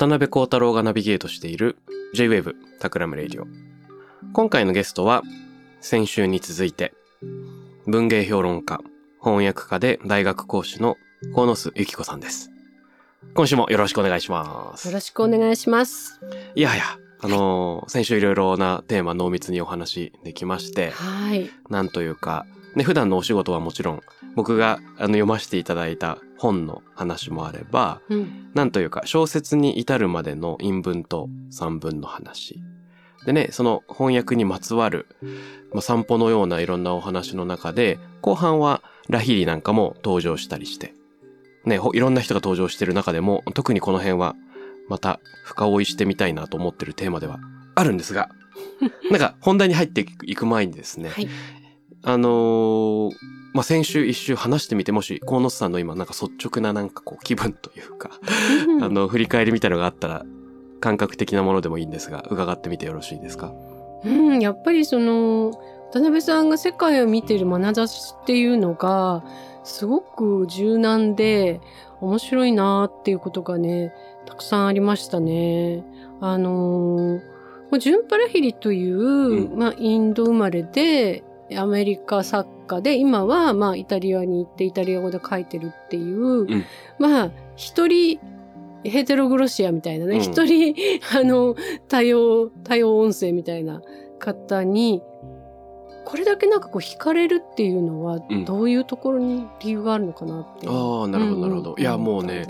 渡邉康太郎がナビゲートしている J-Wave TAKRAM RADIO。今回のゲストは先週に続いて文芸評論家、翻訳家で大学講師の鴻巣友季子さんです。今週もよろしくお願いします。よろしくお願いします。いやいや、あのー先週いろいろなテーマ濃密にお話できまして、はい。なんというか、ね、普段のお仕事はもちろん、僕があの読ませていただいた本の話もあれば、うん。なんというか、小説に至るまでの韻文と散文の話。でね、その翻訳にまつわる、まあ、散歩のようないろんなお話の中で、後半はラヒリなんかも登場したりして、ね、ほいろんな人が登場してる中でも、特にこの辺は、また深追いしてみたいなと思ってるテーマではあるんですが、なんか本題に入っていく前にですね、はい。あのーまあ、先週一週話してみて、もし、河野さんの今なんか率直ななんかこう気分というか、あの、振り返りみたいなのがあったら、感覚的なものでもいいんですが、伺ってみてよろしいですか？うん、やっぱりその、渡辺さんが世界を見てる眼差しっていうのが、すごく柔軟で面白いなっていうことがね、たくさんありましたね。あのー、ジュンパラヒリという、うん。まあ、インド生まれで、アメリカ作家で、今は、まあ、イタリアに行ってイタリア語で書いてるっていう、んまあ、一人、ヘテログロシアみたいなね、うん一、人、あの、多様、多様音声みたいな方に、これだけなんかこう惹かれるっていうのはうん、どういうところに理由があるのかなっていう。ああ、なるほど、なるほど。いや、もうね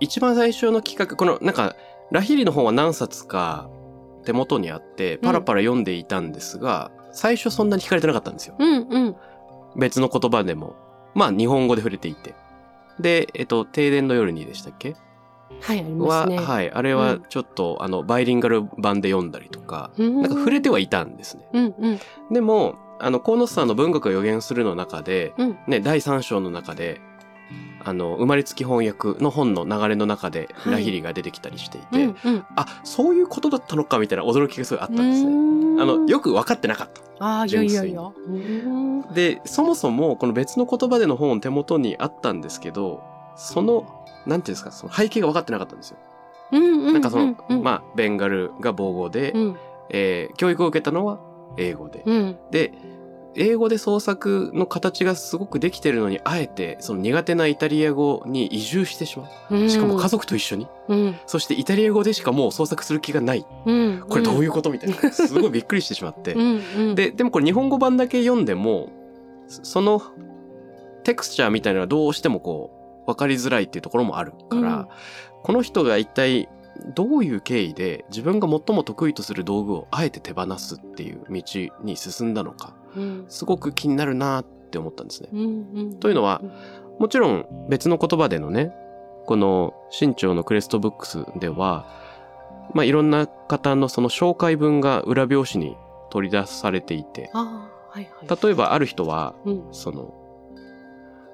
一番最初の企画、この、なんか、ラヒリの本は何冊か手元にあって、パラパラ読んでいたんですが、最初そんなに惹かれてなかったんですよ。うんうん。別の言葉でも。まあ、日本語で触れていて。で、えっと、停電の夜にでしたっけ？はい、ありまは、すね。はい。あれはうんちょっと、あの、バイリンガル版で読んだりとか、うんなんか触れてはいたんですね。うんうんでも、あの、河野さんの文学を予言するの中で、うんね、第3章の中で、あの、生まれつき翻訳の本の流れの中で、はいラヒリが出てきたりしていて、うんうん。あ、そういうことだったのかみたいな驚きがすごいあったんですね。ねあの、よく分かってなかった。ああ、いやいやいで、そもそもこの別の言葉での本手元にあったんですけど、その、なんていうんですか、その背景が分かってなかったんですよ。うんうん。なんかその、うんまあ、ベンガルが母語で、うんえー教育を受けたのは英語で。うんで、英語で創作の形がすごくできてるのに、あえてその苦手なイタリア語に移住してしまう。うん。しかも家族と一緒に。うんそしてイタリア語でしかもう創作する気がない。うん。これどういううことみたいな。すごいびっくりしてしまって。で、でもこれ日本語版だけ読んでも、そそのテクスチャーみたいなのはどうしてもこう、わかりづらいっていうところもあるから、うんこの人が一体どういう経緯で自分が最も得意とする道具をあえて手放すっていう道に進んだのか、うんすごく気になるなって思ったんですね。というのはもちろん別の言葉でのね、この新潮のクレストブックスでは、まあいろんな方のその紹介文が裏表紙に取り出されていて、ああ、はいはい。例えばある人は、うん。その、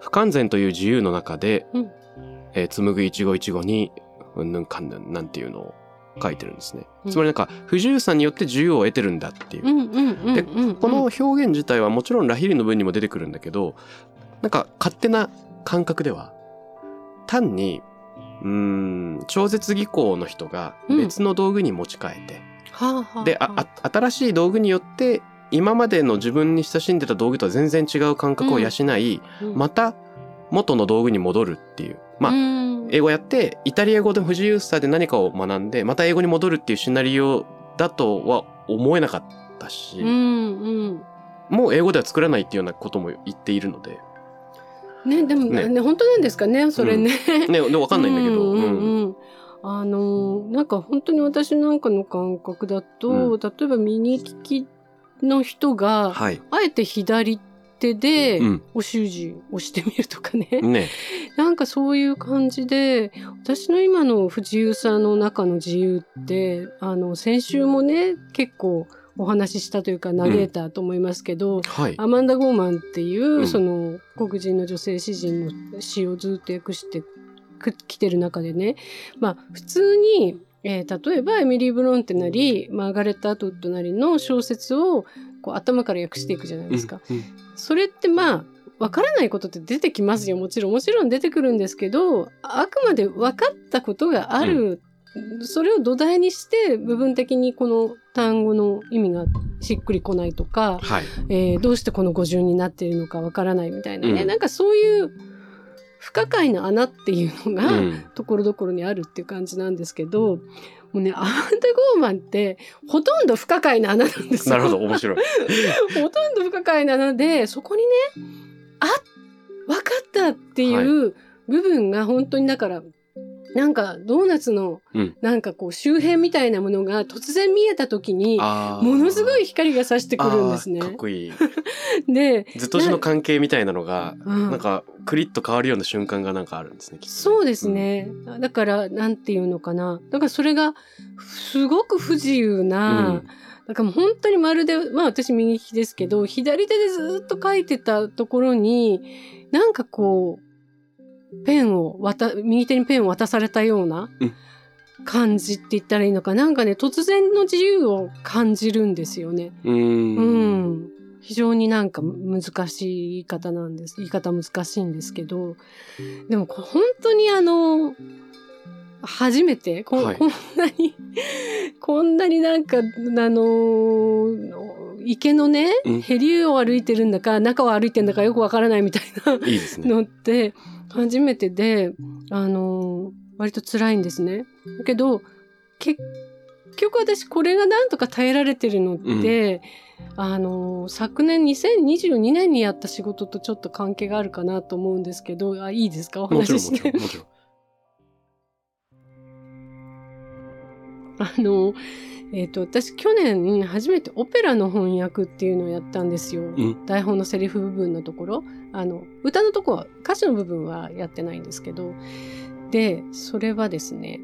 不完全という自由の中で、うん。えー紡ぐ一期一会に、うんぬんかんぬんなんていうのを書いてるんですね。うんつまりなんか、不自由さによって自由を得てるんだっていう。うんうんうんでうん。この表現自体はもちろんラヒリの文にも出てくるんだけど、なんか勝手な感覚では、単に、うーん、超絶技巧の人が別の道具に持ち替えて、はあはあ。でああ新しい道具によって今までの自分に親しんでた道具とは全然違う感覚を養い、うんまた元の道具に戻るっていうまあ、うん英語やってイタリア語で不自由さで何かを学んでまた英語に戻るっていうシナリオだとは思えなかったし、うんうん。もう英語では作らないっていうようなことも言っているので、ねでもね。ね本当なんですかねそれね。ね、でわかんないんだけど、うんうんうん。うん。あのなんか本当に私なんかの感覚だと、う例えば右利きの人が、はい。あえて左手でうん。お習字をしてみるとかね、ね。なんかそういう感じで私の今の不自由さの中の自由ってあの先週もね結構お話ししたというか嘆いたと思いますけど、はい。アマンダ・ゴーマンっていう、うんその黒人の女性詩人の詩をずっと訳してくきてる中でねまあ普通に、えー例えばエミリー・ブロンテなりマーガレット・アトウッドなりの小説をこう頭から訳していくじゃないですか。うんそれってまあわからないことって出てきますよ。もちろんもちろん出てくるんですけどあくまで分かったことがある、それを土台にして部分的にこの単語の意味がしっくりこないとか、はい。えーどうしてこの語順になっているのかわからないみたいなね、うん。なんかそういう不可解な穴っていうのうが、ん。ところどころにあるっていう感じなんですけどもうねアマンダ・ゴーマンってほとんど不可解な穴なんですよ。なるほど、面白い。ほとんど不可解なのでそこにねあ分かったっていう部分が本当にだからなんかドーナツのうんなんかこう周辺みたいなものが突然見えた時にものすごい光が差してくるんですねかっ。こいい。で、ずっとしの関係みたいなのが、うんなんか、クリッと変わるような瞬間がなんかあるんですね、きっとねそうです。ね。だから、なんていうのかな。だからそれが、すごく不自由うんな、だからもう本当にまるで、まあ私右利きですけど、左手でずっと書いてたところに、なんかこう、ペンを渡、右手にペンを渡されたようなうん感じって言ったらいいのか。なんかね、突然の自由を感じるんですよね。うん。うん。うん。非常になんか難しい言い方なんです。言い方難しいんですけど、でも本当にあの、初めてこ,、はいこんなに、こんなになんか、あの池のね、うんへりを歩いてるんだか、中を歩いてんだかよくわからないみたいないいですね。初めてで、あの割と辛いんですね。だけど、結局私これがなんとか耐えられてるのって、あの昨年2022年にやった仕事とちょっと関係があるかなと思うんですけど、あ、いいですか？お話しして。あの、えっ、と、私去年初めてオペラの翻訳っていうのをやったんですよ。ん台本のセリフ部分のところ。あの、歌のとこは、歌詞の部分はやってないんですけど。で、それはですね、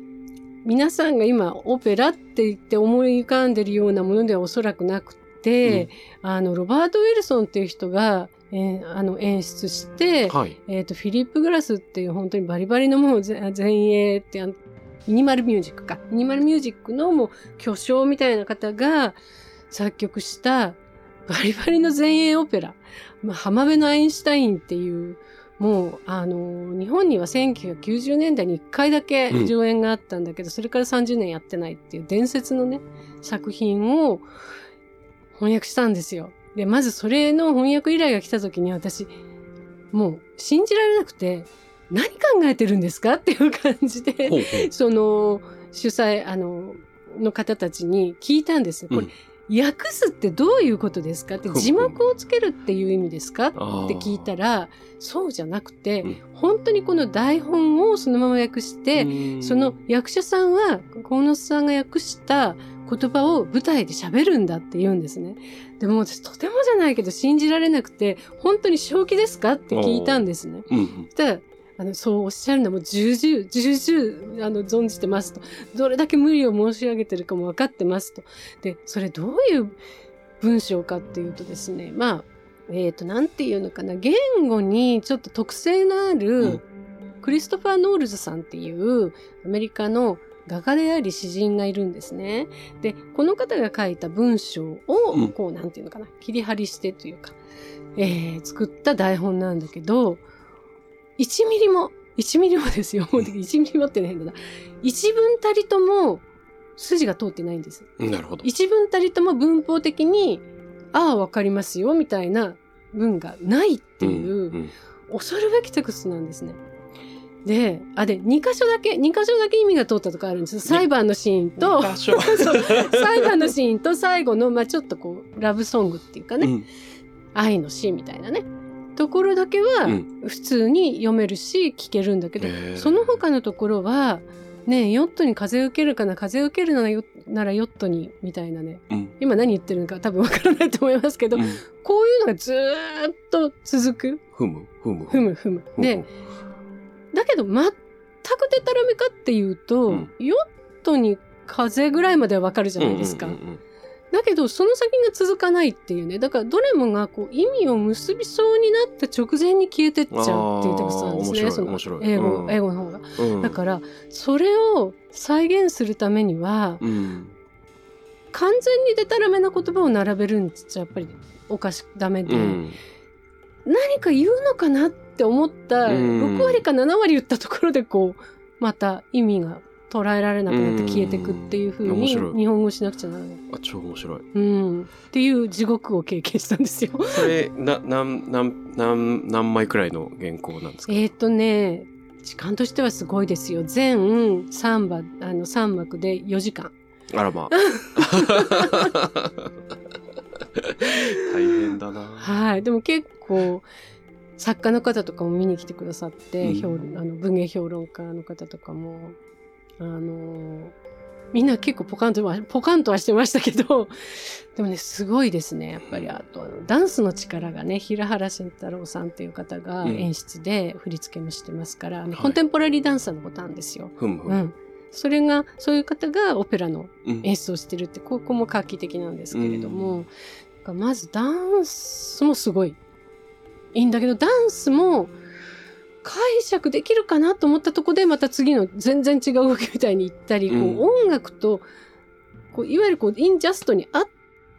皆さんが今オペラって言って思い浮かんでるようなものではおそらくなくて、あの、ロバート・ウィルソンっていう人が、えーあの演出して、はい。えっ、と、フィリップ・グラスっていう本当にバリバリのもうぜ前衛ってミニマルミュージックか。ミニマルミュージックのもう巨匠みたいな方が作曲したバリバリの前衛オペラ。まあ、浜辺のアインシュタインっていう、もう、あの、日本には1990年代に1回だけうん上演があったんだけど、それから30年やってないっていう伝説のね、作品を翻訳したんですよ。で、まずそれの翻訳依頼が来た時に私、もう信じられなくて、何考えてるんですか？っていう感じで、ほうほう。その主催、あの、の方たちに聞いたんです。これ、うん訳すってどういうことですか？って字幕をつけるっていう意味ですか？って聞いたら、そうじゃなくて、うん本当にこの台本をそのまま訳して、うんその役者さんは、河野さんが訳した言葉を舞台で喋るんだって言うんですね。でも私とてもじゃないけど信じられなくて、本当に正気ですか？って聞いたんですね。うんうん。そしたら、あの、そうおっしゃるのも重々、重々、あの、存じてますと。どれだけ無理を申し上げてるかも分かってますと。で、それどういう文章かっていうとですね、まあ、えっ、と、なんていうのかな、言語にちょっと特性のあうるん、クリストファー・ノールズさんっていう、アメリカの画家であり詩人がいるんですね。で、この方が書いた文章を、うんこう、なんていうのかな、切り張りしてというか、えー作った台本なんだけど、1ミリも、1ミリもですよ。1ミリもって変だな。一文たりとも筋が通ってないんです。なるほど。一文たりとも文法的に、ああ、わかりますよ、みたいな文がないっていう、んん恐るべきテクストなんですね。で、あ、で、2箇所だけ、2箇所だけ意味が通ったとかあるんですよ。裁判のシーンと、裁判のシーンと最後の、まあちょっとこう、ラブソングっていうかね、うん愛の詩みたいなね、ところだけはうん。普通に読めるし、聞けるんだけど、へー。その他のところは、ねヨットに風受けるかな、風受けるならヨならヨットに、みたいなね、うん。今何言ってるのか多分わからないと思いますけど、うん。こういうのがずーっと続く。ふむふむ。ふむふむ。ふむ。で、だけど全くデタラメかっていうと、うん。ヨットに風ぐらいまではわかるじゃないですか。うんうんうんだけど、その先が続かないっていうね。だから、どれもがこう意味を結びそうになった直前に消えてっちゃうっていうテクストなんですね。その英語、うん英語の方が。うんだから、それを再現するためには、うん完全にデタラメな言葉を並べるんじゃやっぱりおかしくダメで、うん何か言うのかなって思ったうん6割か7割言ったところでこうまた意味が捉えられなくなって消えてくっていう風にうん面白い日本語しなくちゃならない。あ超面白いうん、っていう地獄を経験したんですよ。それな何何何何枚くらいの原稿なんですか？えっとね時間としてはすごいですよ。全3話あの3幕で4時間。あらまあ 大変だなはい。でも結構作家の方とかも見に来てくださって、うん評あの文芸評論家の方とかもあのみんな結構ポカンとはポカンとはしてましたけど でもねすごいですねやっぱり。あとダンスの力がね平原慎太郎さんっていう方がうん。演出で振り付けもしてますから、あのはい。コンテンポラリーダンサーのことなんですよ。ふむふむ。うん、それがそういう方がオペラのうん。演出をしてるってここも画期的なんですけれども、だからまずダンスもすごい。いいんだけどダンスも解釈できるかなと思ったとこでまた次の全然違う動きみたいに行ったり、うん。こう音楽とこういわゆるこうインジャストに合っ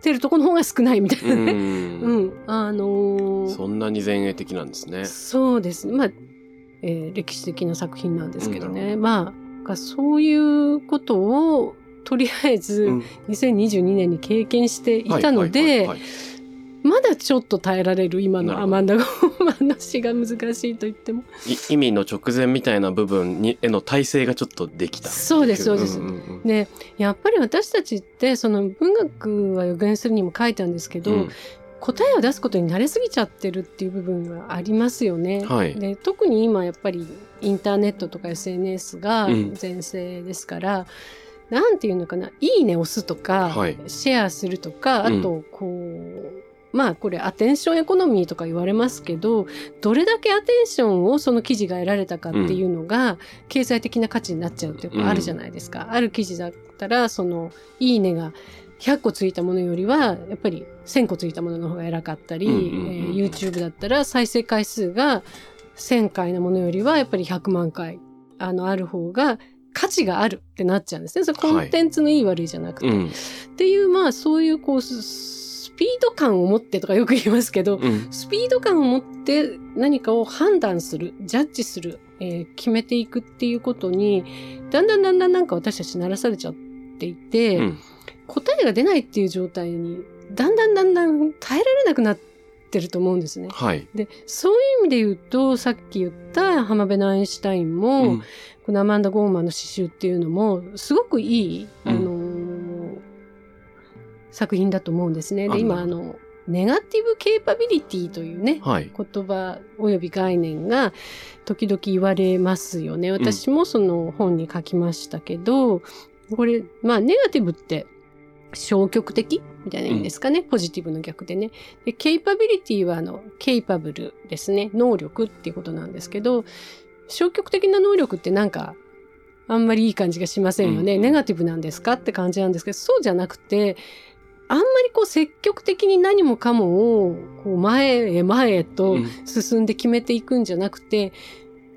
てるところの方が少ないみたいなね。うん。うん、あのーそんなに前衛的なんですね。そうですね。まあ、えー歴史的な作品なんですけどうん。まあ、がそういうことを、とりあえず、うん。2022年に経験していたのでまだちょっと耐えられる今のアマンダ・ゴーマンの詩が難しいと言っても。い意味の直前みたいな部分にへの体制がちょっとできた。そうですそうです。んんうんで、やっぱり私たちって、その文学は予言するにも書いたんですけど、うん。答えを出すことに慣れすぎちゃってるっていう部分がありますよね。はい。で特に今やっぱりインターネットとか SNS がうん。全盛ですから、なんていうのかな「いいね」押すとか、はい。シェアするとかあうん。とこう、まあこれアテンションエコノミーとか言われますけどどれだけアテンションをその記事が得られたかっていうのが、経済的な価値になっちゃうっていうのがあるじゃないですか。ある記事だったらその「いいね」が100個ついたものよりはやっぱり1000個ついたものの方が偉かったり、うんうんうんえー YouTube だったら再生回数が1000回のものよりはやっぱり100万回あのある方が価値があるってなっちゃうんですね。それコンテンツのいい悪いじゃなくて。うんっていうまあそういうこうピード感を持ってとかよく言いますけど、うん。スピード感を持って何かを判断する、ジャッジする、えー決めていくっていうことに、だんだんだんだんなんか私たち慣らされちゃっていて、うん。答えが出ないっていう状態に、だんだんだんだん耐えられなくなってると思うんですね。はい。で、そういう意味で言うと、さっき言った浜辺のアインシュタインも、うん。このアマンダ・ゴーマンの詩集っていうのも、すごくいい、うん。あのー作品だと思うんですね。あで、今、あの、ネガティブ・ケーパビリティというね、はい言葉及び概念が時々言われますよね。私もその本に書きましたけど、これ、まあ、ネガティブって消極的みたいな意味ですかね。ポジティブの逆でね。で、ケイパビリティはあの、ケイパブルですね。能力っていうことなんですけど、消極的な能力ってなんか、あんまりいい感じがしませんよね。うんネガティブなんですかって感じなんですけど、そうじゃなくて、あんまりこう積極的に何もかもをこう前へ前へとうん。進んで決めていくんじゃなくて、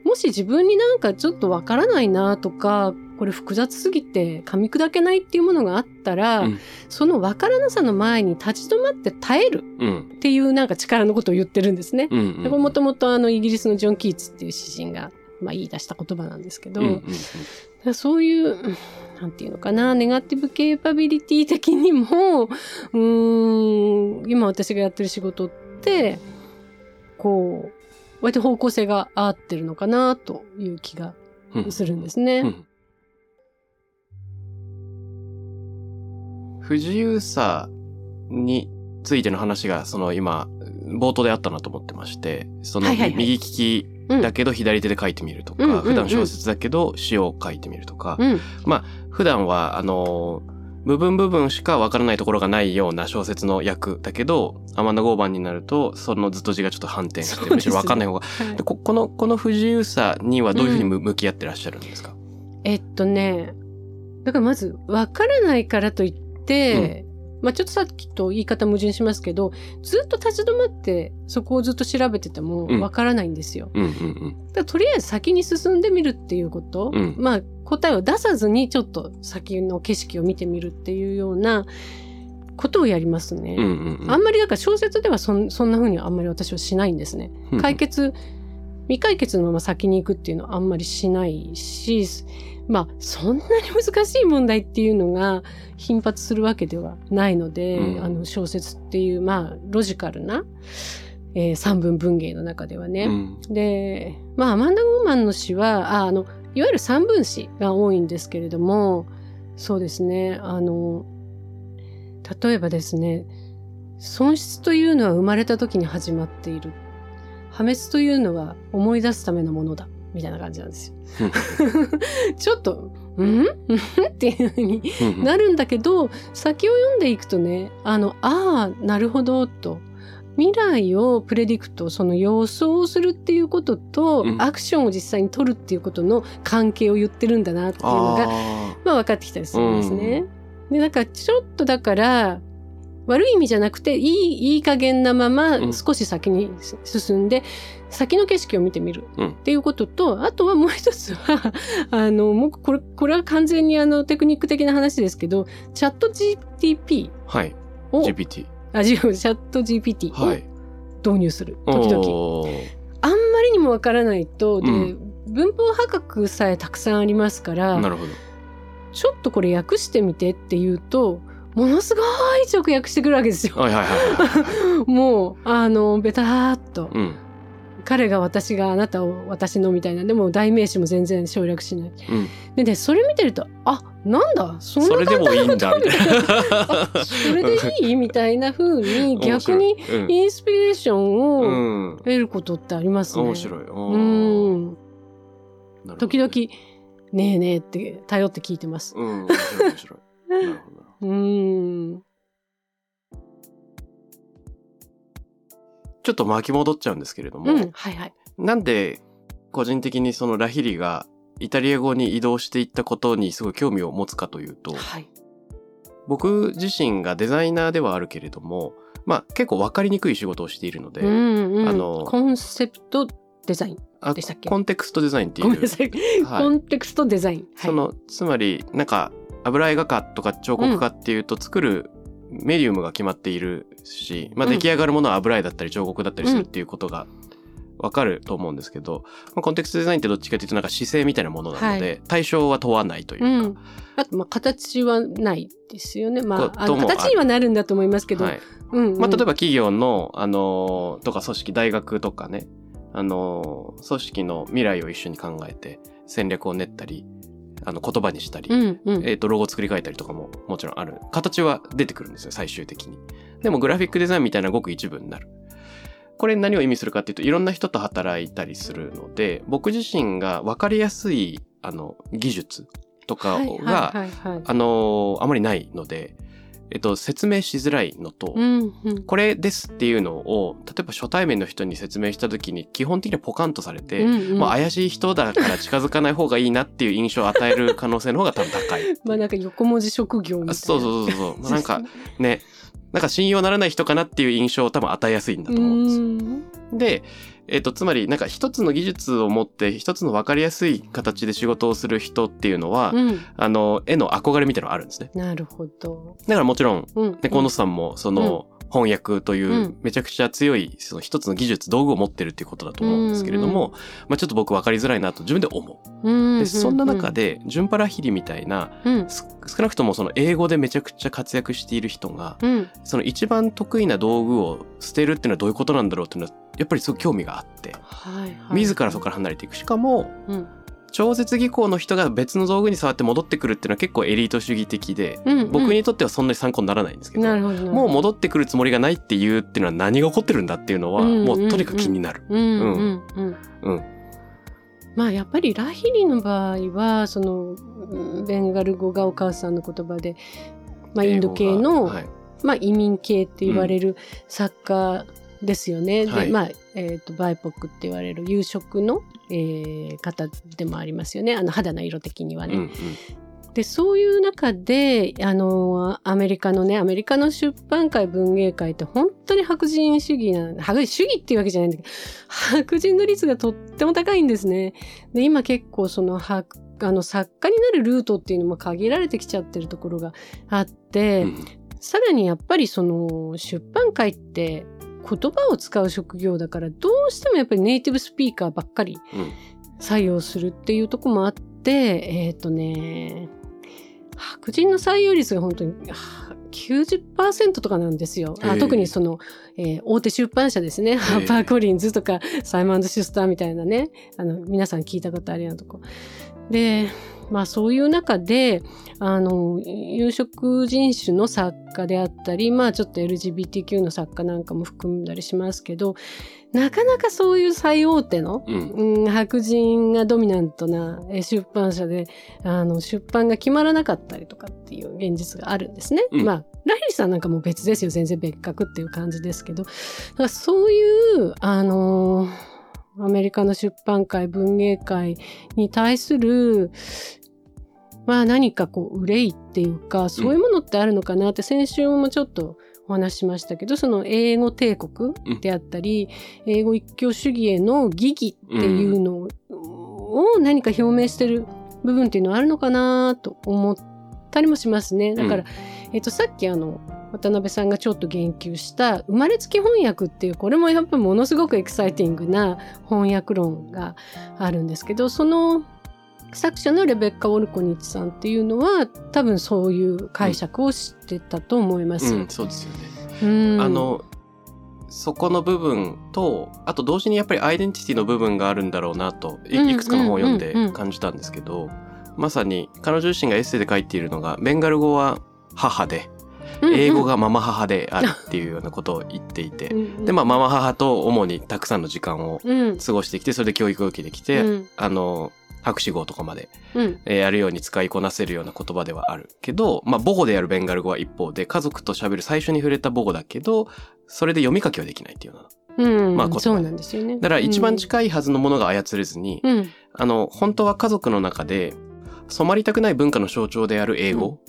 もし自分になんかちょっとわからないなとか、これ複雑すぎて噛み砕けないっていうものがあったら、うん。そのわからなさの前に立ち止まって耐えるうん。っていうなんか力のことを言ってるんですね。これもともとあのイギリスのジョン・キーツっていう詩人が、まあ、言い出した言葉なんですけど、うんうんだからそういう、うんなんていうのかな、ネガティブケーパビリティ的にも、うーん、今私がやってる仕事って、こう、割と方向性が合ってるのかなという気がうんするんですね。うん不自由さについての話が、その今、冒頭であったなと思ってまして、その、右利きだけど左手で書いてみるとか、うんうんうん。普段小説だけど詩を書いてみるとか、うん。普段は、あのー部分部分しかわからないところがないような小説の役だけど、アマンダ・ゴーバンになると、そのずっと字がちょっと反転して、むしろわかんない方が。はい。でここの、この不自由さにはどういうふうにむ向き合ってらっしゃるんですか、えっとね、だからまず、わからないからといって、まあちょっとさっきと言い方矛盾しますけど、ずっと立ち止まって、そこをずっと調べててもうんわからないんですよ。とりあえず先に進んでみるっていうこと、うんまあ答えを出さずにちょっと先の景色を見てみるっていうようなことをやりますね。あんまりだから小説ではそんそんな風にはあんまり私はしないんですね。うん解決、未解決のまま先に行くっていうのはあんまりしないし、まあそんなに難しい問題っていうのが頻発するわけではないので、うんあの小説っていうまあロジカルな、えー三文文芸の中ではね。うんで、まあ、アマンダ・ゴーマンの詩は、ああの、いわゆる三分詩が多いんですけれども、そうですね、あの、例えばですね、損失というのは生まれた時に始まっている。破滅というのは思い出すためのものだ。みたいな感じなんですよ。ちょっと、うん？う んっていうふうにうんなるんだけど、先を読んでいくとね、あの、ああ、なるほど、と。未来をプレディクト、その予想するっていうことと、うんアクションを実際に取るっていうことの関係を言ってるんだなっていうのが、あまあ分かってきたりするんですね。で、なんかちょっとだから、悪い意味じゃなくて、いい、いい加減なままうん少し先に進んで、先の景色を見てみるうんっていうことと、あとはもう一つは、あの、もうこれ、これは完全にあのテクニック的な話ですけど、チャット GTP ーはい。を、GPT。あ、違う、チャット GPT をはい。導入する。時々。おーあんまりにもわからないと、で、うん文法破格さえたくさんありますから、なるほど。ちょっとこれ訳してみてって言うと、ものすごい直訳してくるわけですよ。もう、あの、ベターっと、うん。彼が私があなたを私のみたいな、でも代名詞も全然省略しない。うん。でね、それ見てると、あ、なんだ、そんなそれでもいいんだ、みたいあな。それでいい？みたいな風に 逆にインスピレーションうを。得ることってありますね。面白い。ううん。ん。時々、ねえねえって頼って聞いてます。うん。面白いなるほど。うん。ちょっと巻き戻っちゃうんですけれども、うん。はいはい。なんで個人的にそのラヒリがイタリア語に移動していったことにすごい興味を持つかというと、はい。僕自身がデザイナーではあるけれども、まあ結構分かりにくい仕事をしているので、うんうん。あのコンセプトデザイン。あでしたっけ？コンテクストデザインっていう。はいコンテクストデザイン。はいその、つまり、なんか、油絵画家とか彫刻家っていうと、作るメディウムが決まっているし、まあ、うん出来上がるものは油絵だったり彫刻だったりするっていうことがわかると思うんですけど、まあ、コンテクストデザインってどっちかというと、なんか姿勢みたいなものなので、は対象は問わないというか、うん。あと、まあ、形はないですよね。まあ、あ形にはなるんだと思いますけど。はい。うん、うん。まあ、例えば企業の、あのーとか組織、大学とかね、あのー組織の未来を一緒に考えて、戦略を練ったり、あの、言葉にしたり、うん、うん。えっ、と、ロゴ作り変えたりとかももちろんある。形は出てくるんですよ、最終的に。でも、グラフィックデザインみたいなごく一部になる。これ何を意味するかっていうと、いろんな人と働いたりするので、僕自身が分かりやすい、あの、技術とかが、はいはいはいはい。あのーあまりないので、えっと、説明しづらいのと、うん、うん。これですっていうのを、例えば初対面の人に説明した時に、基本的にはポカンとされて、うんうん怪しい人だから近づかない方がいいなっていう印象を与える可能性の方が多分高い。まあなんか横文字職業みたいな。あそうそうそうそう。まあなんかね、なんか信用ならない人かなっていう印象を多分与えやすいんだと思うんですよ。ん。で、えっ、と、つまりなんか一つの技術を持って一つの分かりやすい形で仕事をする人っていうのは、うん。あの、絵の憧れみたいなのがあるんですね。なるほど。だからもちろん、うん。ね、河野さんもその、翻訳といううん。めちゃくちゃ強いその一つの技術道具を持ってるっていうことだと思うんですけれども、まあ、ちょっと僕分かりづらいなと自分で思う。うんでそんな中、でジュンパラヒリみたいなうん。す少なくともその英語でめちゃくちゃ活躍している人がうん。その一番得意な道具を捨てるっていうのはどういうことなんだろうっていうのはやっぱりすごく興味があってはいはい、自らそこから離れていく。しかもうん超絶技巧の人が別の道具に触って戻ってくるっていうのは結構エリート主義的でうんうん。僕にとってはそんなに参考にならないんですけどもう戻ってくるつもりがないっていうっていうのは何が起こってるんだっていうのはうんうんうん。もうとにかく気になる。うんうんうんうん。まあやっぱりラヒリの場合はそのうんベンガル語がお母さんの言葉で、まあ、インド系の、がはい。まあ、移民系って言われる作家ですよね。はい。でまあえー、とバイポックって言われる有色の、えー方でもありますよねあの肌の色的にはね。うんうんでそういう中であのアメリカのねアメリカの出版界文芸界って本当に白人主義な白人主義っていうわけじゃないんだけど白人の率がとっても高いんですね。で今結構その白あの作家になるルートっていうのも限られてきちゃってるところがあって、うんさらにやっぱりその出版界って言葉を使う職業だからどうしてもやっぱりネイティブスピーカーばっかりうん採用するっていうところもあってえっ、とね白人の採用率が本当には90%とかなんですよ。あ特にその、えー大手出版社ですね。ハーパーコリンズとかサイモンシュスターみたいなね。あの皆さん聞いたことあるようなとこ。で、まあそういう中で、あの、有色人種の作家であったり、まあちょっと LGBTQ の作家なんかも含んだりしますけど、なかなかそういう最大手の、うん。うん、白人がドミナントなえー出版社であの出版が決まらなかったりとかっていう現実があるんですね。うん。まあラヒリさんなんかもう別ですよ。全然別格っていう感じですけど。だからそういうあのーアメリカの出版界文芸界に対するまあ何かこう憂いっていうかそういうものってあるのかなって先週もちょっとお話ししましたけどその英語帝国であったり、英語一強主義への疑義っていうのを,、何か表明してる部分っていうのはあるのかなと思ったりもしますね。だから、えっとさっきあの渡辺さんがちょっと言及した生まれつき翻訳っていうこれもやっぱりものすごくエキサイティングな翻訳論があるんですけどその作者のレベッカ・ウォルコニッチさんっていうのは多分そういう解釈をしてたと思います。うん、そうですよね。うんあのそこの部分とあと同時にやっぱりアイデンティティの部分があるんだろうなといくつかの本を読んでうんうんうん感じたんですけど、まさに彼女自身がエッセイで書いているのがベンガル語は母で英語がママ母であるっていうようなことを言っていて、でまあママ母と主にたくさんの時間をうん。過ごしてきてそれで教育を受けてきて、うん。あの博士号とかまで、うん。えーやるように使いこなせるような言葉ではあるけど、まあ、母語であるベンガル語は一方で家族と喋る最初に触れた母語だけどそれで読み書きはできないっていうようなうん。まあそうなんですよね。だから一番い、近いはずのものが操れずに、うん。あの本当は家族の中で染まりたくない文化の象徴である英語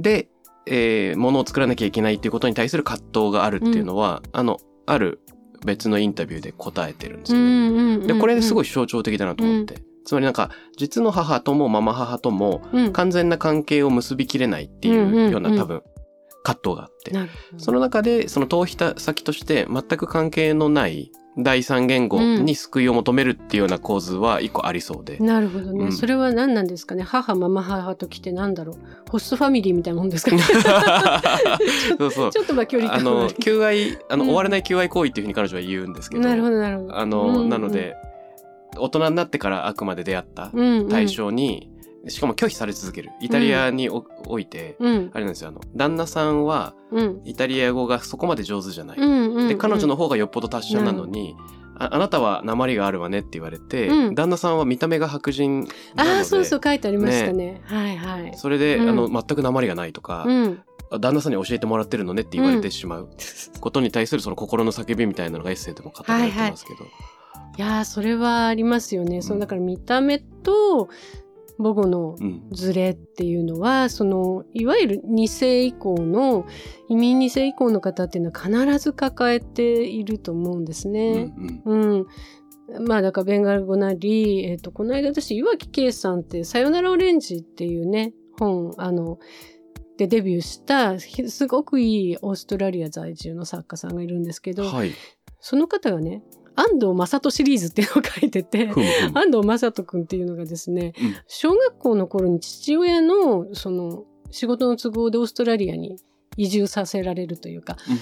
で、えーものを作らなきゃいけないっていうことに対する葛藤があるっていうのは、あのある別のインタビューで答えてるんですうよね。んうんうんでこれすごい、い象徴的だなと思って、つまりなんか実の母ともママ母ともうん。完全な関係を結びきれないっていうようなうんうん。うん多分葛藤があって、その中でその逃避先として全く関係のない第三言語に救いを求めるっていうような構図は一個ありそうで。なるほどね、うん。それは何なんですかね？母ママ母と来てなんだろう？ホストファミリーみたいなもんですかね。そうそう。ちょっとまあ距離あの求愛あの、うん。終わらない求愛行為っていうふうに彼女は言うんですけど、なるほどなるほど。あの、うんうん。なので大人になってからあくまで出会ったうんうん。対象に、しかも拒否され続ける。イタリアにお,、おいて、うん。あれなんですよ。あの旦那さんはうん。イタリア語がそこまで上手じゃない、うんうん。で彼女の方がよっぽど達者なのに、ああなたは鉛があるわねって言われて、うん。旦那さんは見た目が白人なのでああそうそう書いてありましたね。はいはい。それで、うん。あの全く鉛がないとか、うん。旦那さんに教えてもらってるのねって言われてしまうことに対するその心の叫びみたいなのがエッセイでも語られてますけど、いやーそれはありますよね、そのだから見た目と母語のうんズレっていうのはそのいわゆる2世以降の移民2世以降の方っていうのは必ず抱えていると思うんですうんね。うんうんまあだからベンガル語なり、えっとこの間私岩城圭さんって「さよならオレンジ」っていうね本あのでデビューしたひすごくいいオーストラリア在住の作家さんがいるんですけど、はい。その方がね安藤正人シリーズっていうのを書いてて安藤正人君っていうのがですね、うん。小学校の頃に父親のその仕事の都合でオーストラリアに移住させられるというか、うん。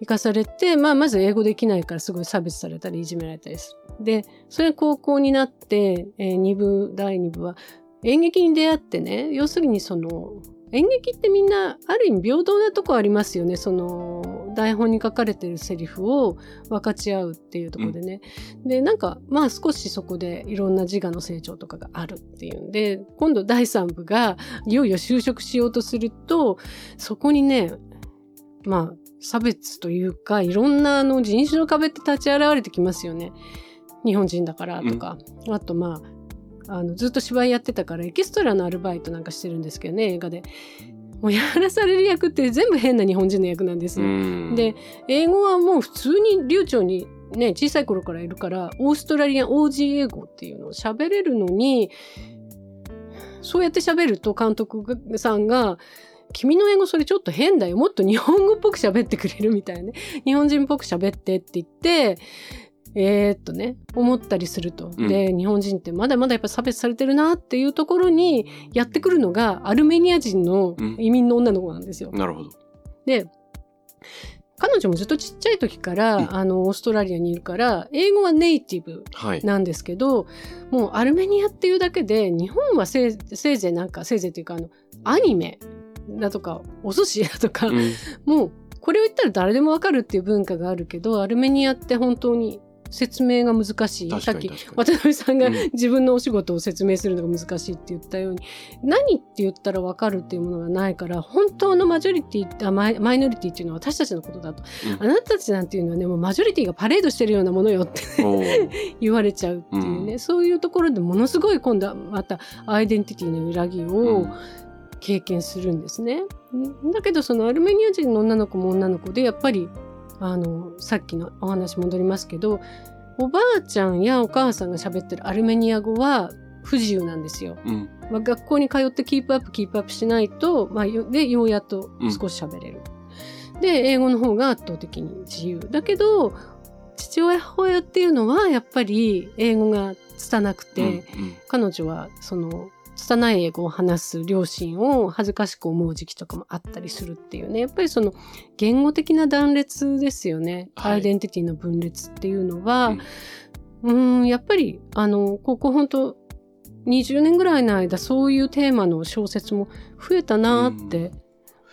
行かされて、まあ、まず英語できないからすごい差別されたりいじめられたりする。でそれ高校になって、え2部第2部は演劇に出会ってね要するにその演劇ってみんなある意味平等なとこありますよね。その台本に書かれてるセリフを分かち合うっていうところでね、でなんかまあ少しそこでいろんな自我の成長とかがあるっていうんで今度第3部がいよいよ就職しようとするとそこにねまあ差別というかいろんなあの人種の壁って立ち現れてきますよね。日本人だからとか、あとまああのずっと芝居やってたからエキストラのアルバイトなんかしてるんですけどね映画で。もうやらされる役って全部変な日本人の役なんですうよ。ん。で英語はもう普通に流暢にね小さい頃からいるからオーストラリアン OG 英語っていうのを喋れるのにそうやって喋ると監督さんが「君の英語それちょっと変だよ。もっと日本語っぽく喋ってくれる」みたいなね。日本人っぽく喋ってって言ってえー、っとね思ったりすると、うんで日本人ってまだまだやっぱ差別されてるなっていうところにやってくるのがアルメニア人の移民の女の子なんですよ。なるほど。で彼女もずっとちっちゃい時から、うんあのオーストラリアにいるから英語はネイティブはい。なんですけどもうアルメニアっていうだけで日本はせいせいぜいなんかせいぜいというかあのアニメだとかお寿司だとか、うんもうこれを言ったら誰でもわかるっていう文化があるけどアルメニアって本当に説明が難しい。確さっき。渡辺さんがうん。自分のお仕事を説明するのが難しいって言ったように、何って言ったら分かるっていうものがないから本当のマジョリティあマイマイノリティっていうのは私たちのことだと、うん。あなたたちなんていうのはねもうマジョリティがパレードしてるようなものよって 言われちゃうっていうね、うん。そういうところでものすごい今度はまたアイデンティティの揺らぎうをん。経験するんですね。だけどそのアルメニア人の女の子も女の子でやっぱりあのさっきのお話戻りますけどおばあちゃんやお母さんが喋ってるアルメニア語は不自由なんですよ。うんまあ、学校に通ってキープアップキープアップしないと、まあ、よでようやっと少し喋れる。で英語の方が圧倒的に自由。だけど父親母親っていうのはやっぱり英語が拙くて、うんうん彼女はその拙い英語を話す両親を恥ずかしく思う時期とかもあったりするっていうね。やっぱりその言語的な断裂ですよね、はい。アイデンティティの分裂っていうのはうん。うんんやっぱりあのここ本当20年ぐらいの間そういうテーマの小説も増えたなって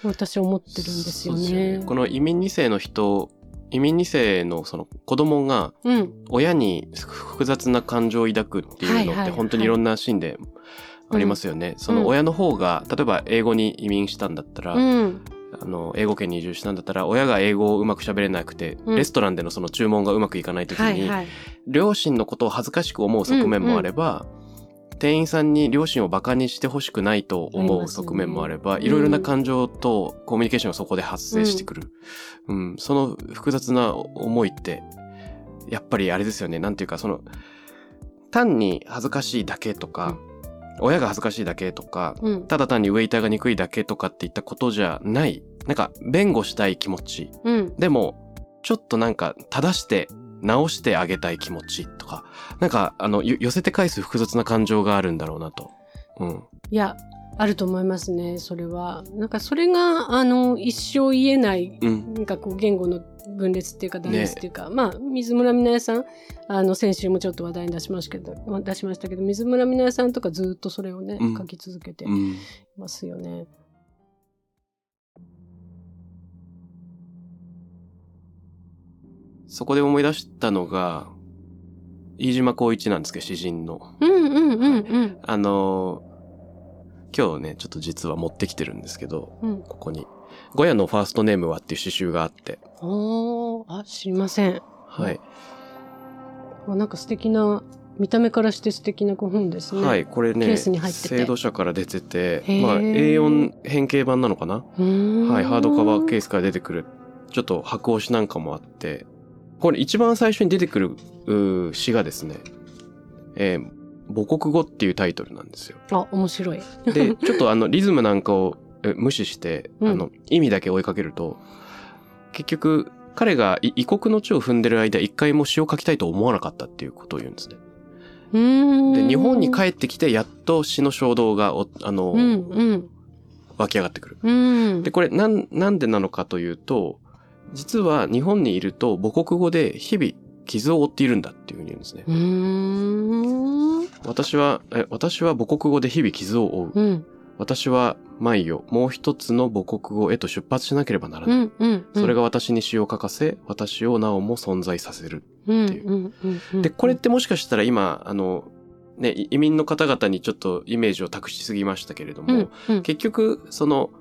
私は思ってるんですよそうね。この移民2世の人、移民2世のその子供がうん、親に複雑な感情を抱くっていうのって本当にいろんなシーンでありますよね。その親の方が、例えば英語に移民したんだったら、うん、あの英語圏に移住したんだったら親が英語をうまく喋れなくて、うん。レストランでのその注文がうまくいかない時に。両親のことを恥ずかしく思う側面もあれば、店員さんに両親をバカにしてほしくないと思う側面もあれば、うん。いろいろな感情とコミュニケーションがそこで発生してくる。うん、その複雑な思いって、やっぱりあれですよね。なんていうか、その、単に恥ずかしいだけとか、親が恥ずかしいだけとか、うん、ただ単にウェイターが憎いだけとかっていったことじゃない。なんか、弁護したい気持ち。うん、でも、ちょっとなんか、正して、直してあげたい気持ちとか、なんか、あの、よ寄せて返す複雑な感情があるんだろうなと。うん。いや、あると思いますね、それは。なんかそれが、あの、一生言えない、うん。なんかこう言語の分裂っていうか断裂っていうか、まあ、水村美奈さん、あの、先週もちょっと話題に出しましたけど、出しましたけど、水村美奈さんとかずっとそれをね、うん書き続けて。ますよね。そこで思い出したのが、飯島光一なんですけど、詩人の。うんうんうんうん。あのー今日ね、ちょっと実は持ってきてるんですけど、うん、ここに。ゴヤのファーストネームはっていう詩集があって、おー、あ、知りません。はい。あなんか素敵な、見た目からして素敵なご本ですね。はい、これね、ケースに入ってて制度社から出ててまあ A4 変形版なのかな？はい、ハードカバーケースから出てくる、ちょっと白押しなんかもあって、これ一番最初に出てくる詩がですね、えー母国語っていうタイトルなんですよ。あ、面白い。で、ちょっとあのリズムなんかを、ええ無視して、うんあの、意味だけ追いかけると、結局、彼がい異国の地を踏んでる間、一回も詩を書きたいと思わなかったっていうことを言うんですね。で、日本に帰ってきて、やっと詩の衝動がお、あの、うんうん。湧き上がってくる。うん。で、これ、なん、なんでなのかというと、実は日本にいると母国語で日々傷を負っているんだっていうふうに言うんですね。私は、え、私は母国語で日々傷を負う。うん。私は、毎夜、もう一つの母国語へと出発しなければならない。うん。うん。それが私に詩を書かせ、私をなおも存在させる。うん、ていううんうんうん。で、これってもしかしたら今、あの、ね、い移民の方々にちょっとイメージを託しすぎましたけれども、うん、うん。結局、その、